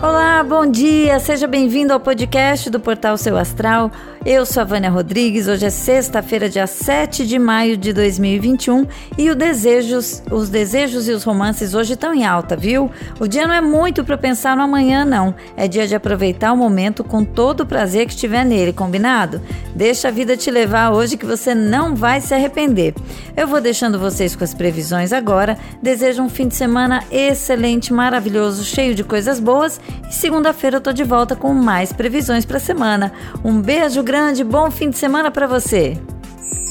Olá, bom dia, seja bem-vindo ao podcast do Portal Seu Astral. Eu sou a Vânia Rodrigues, hoje é sexta-feira, dia 7 de maio de 2021 e desejos, os desejos e os romances hoje estão em alta, viu? O dia não é muito para pensar no amanhã, não. É dia de aproveitar o momento com todo o prazer que estiver nele, combinado? Deixa a vida te levar hoje que você não vai se arrepender. Eu vou deixando vocês com as previsões agora. Desejo um fim de semana excelente, maravilhoso, cheio de coisas boas e segunda-feira eu tô de volta com mais previsões para a semana. Um beijo grande, bom fim de semana para você.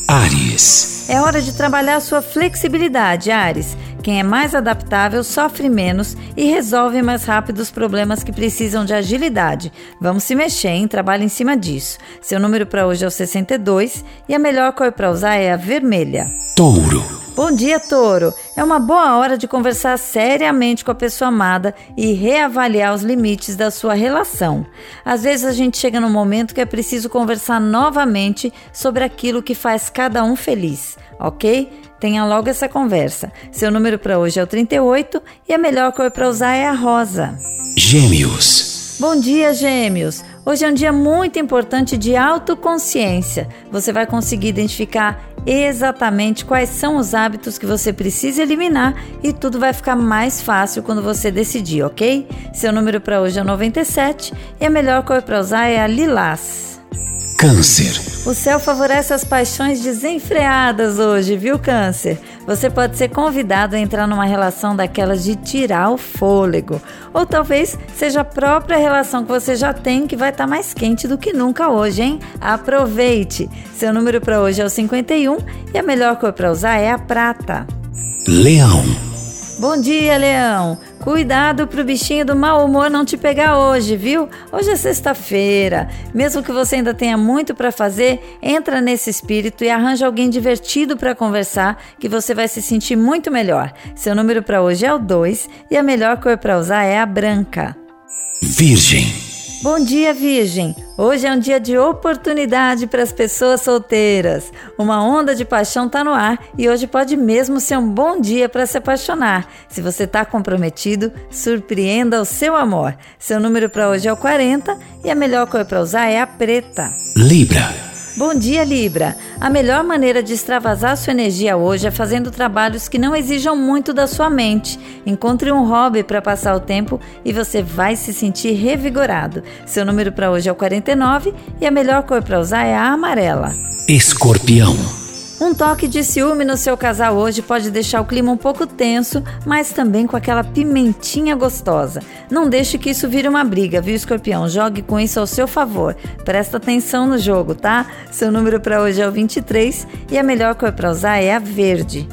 Ares. É hora de trabalhar sua flexibilidade, Ares. Quem é mais adaptável sofre menos e resolve mais rápido os problemas que precisam de agilidade. Vamos se mexer, hein? Trabalhe em cima disso. Seu número para hoje é o 62 e a melhor cor para usar é a vermelha. Touro. Bom dia, Touro! É uma boa hora de conversar seriamente com a pessoa amada e reavaliar os limites da sua relação. Às vezes a gente chega num momento que é preciso conversar novamente sobre aquilo que faz cada um feliz, ok? Tenha logo essa conversa. Seu número para hoje é o 38 e a melhor cor para usar é a rosa. Gêmeos. Bom dia, Gêmeos! Hoje é um dia muito importante de autoconsciência. Você vai conseguir identificar exatamente quais são os hábitos que você precisa eliminar e tudo vai ficar mais fácil quando você decidir, ok? Seu número para hoje é 97 e a melhor cor para usar é a lilás. Câncer. O céu favorece as paixões desenfreadas hoje, viu, Câncer? Você pode ser convidado a entrar numa relação daquelas de tirar o fôlego. Ou talvez seja a própria relação que você já tem que vai estar tá mais quente do que nunca hoje, hein? Aproveite! Seu número para hoje é o 51 e a melhor cor para usar é a prata. Leão. Bom dia, Leão. Cuidado pro bichinho do mau humor não te pegar hoje, viu? Hoje é sexta-feira. Mesmo que você ainda tenha muito para fazer, entra nesse espírito e arranja alguém divertido para conversar, que você vai se sentir muito melhor. Seu número para hoje é o 2 e a melhor cor para usar é a branca. Virgem. Bom dia, Virgem! Hoje é um dia de oportunidade para as pessoas solteiras. Uma onda de paixão está no ar e hoje pode mesmo ser um bom dia para se apaixonar. Se você está comprometido, surpreenda o seu amor. Seu número para hoje é o 40 e a melhor cor para usar é a preta. Libra. Bom dia, Libra! A melhor maneira de extravasar sua energia hoje é fazendo trabalhos que não exijam muito da sua mente. Encontre um hobby para passar o tempo e você vai se sentir revigorado. Seu número para hoje é o 49 e a melhor cor para usar é a amarela. Escorpião. Um toque de ciúme no seu casal hoje pode deixar o clima um pouco tenso, mas também com aquela pimentinha gostosa. Não deixe que isso vire uma briga, viu, escorpião? Jogue com isso ao seu favor. Presta atenção no jogo, tá? Seu número para hoje é o 23 e a melhor cor para usar é a verde.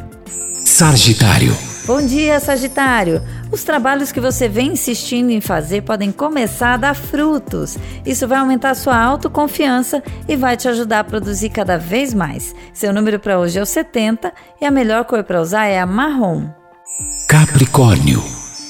Sagitário. Bom dia, Sagitário! Os trabalhos que você vem insistindo em fazer podem começar a dar frutos. Isso vai aumentar sua autoconfiança e vai te ajudar a produzir cada vez mais. Seu número para hoje é o 70 e a melhor cor para usar é a marrom. Capricórnio.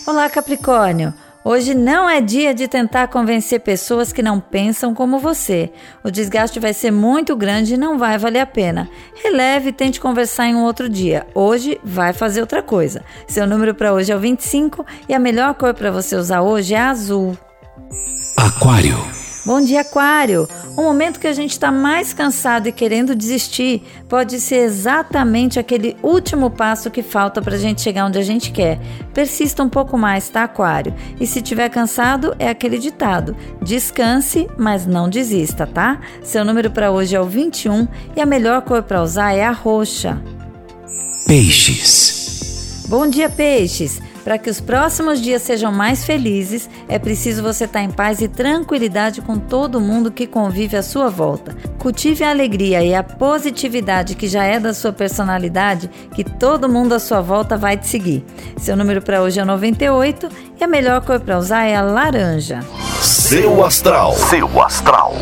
Olá, Capricórnio! Hoje não é dia de tentar convencer pessoas que não pensam como você. O desgaste vai ser muito grande e não vai valer a pena. Releve e tente conversar em um outro dia. Hoje vai fazer outra coisa. Seu número para hoje é o 25 e a melhor cor para você usar hoje é azul. Aquário. Bom dia, Aquário! O momento que a gente está mais cansado e querendo desistir pode ser exatamente aquele último passo que falta para a gente chegar onde a gente quer. Persista um pouco mais, tá, Aquário? E se tiver cansado, é aquele ditado: descanse, mas não desista, tá? Seu número para hoje é o 21 e a melhor cor para usar é a roxa. Peixes. Bom dia, peixes! Para que os próximos dias sejam mais felizes, é preciso você estar tá em paz e tranquilidade com todo mundo que convive à sua volta. Cultive a alegria e a positividade que já é da sua personalidade, que todo mundo à sua volta vai te seguir. Seu número para hoje é 98 e a melhor cor para usar é a laranja. Seu astral. Seu astral.